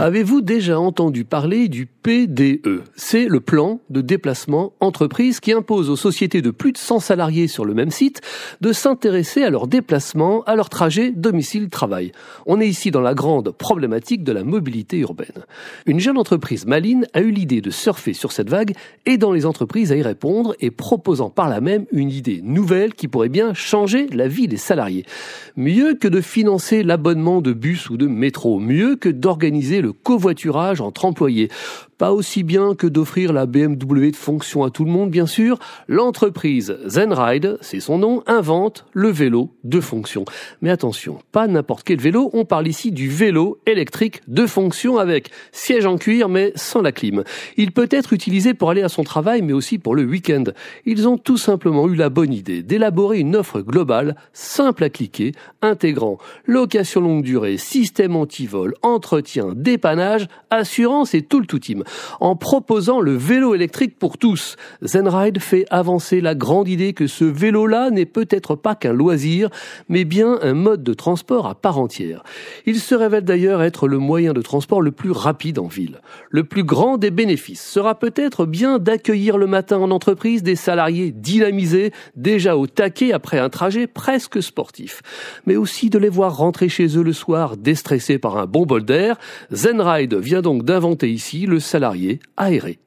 Avez-vous déjà entendu parler du PDE C'est le plan de déplacement entreprise qui impose aux sociétés de plus de 100 salariés sur le même site de s'intéresser à leur déplacement, à leur trajet domicile-travail. On est ici dans la grande problématique de la mobilité urbaine. Une jeune entreprise maline a eu l'idée de surfer sur cette vague, aidant les entreprises à y répondre et proposant par là même une idée nouvelle qui pourrait bien changer la vie des salariés. Mieux que de financer l'abonnement de bus ou de métro, mieux que d'organiser le covoiturage entre employés. Pas aussi bien que d'offrir la BMW de fonction à tout le monde, bien sûr. L'entreprise Zenride, c'est son nom, invente le vélo de fonction. Mais attention, pas n'importe quel vélo, on parle ici du vélo électrique de fonction avec siège en cuir mais sans la clim. Il peut être utilisé pour aller à son travail mais aussi pour le week-end. Ils ont tout simplement eu la bonne idée d'élaborer une offre globale, simple à cliquer, intégrant location longue durée, système anti-vol, entretien, dépannage, assurance et tout le tout team en proposant le vélo électrique pour tous. Zenride fait avancer la grande idée que ce vélo-là n'est peut-être pas qu'un loisir, mais bien un mode de transport à part entière. Il se révèle d'ailleurs être le moyen de transport le plus rapide en ville. Le plus grand des bénéfices sera peut-être bien d'accueillir le matin en entreprise des salariés dynamisés, déjà au taquet après un trajet presque sportif, mais aussi de les voir rentrer chez eux le soir déstressés par un bon bol d'air. Zenride vient donc d'inventer ici le salarié aéré.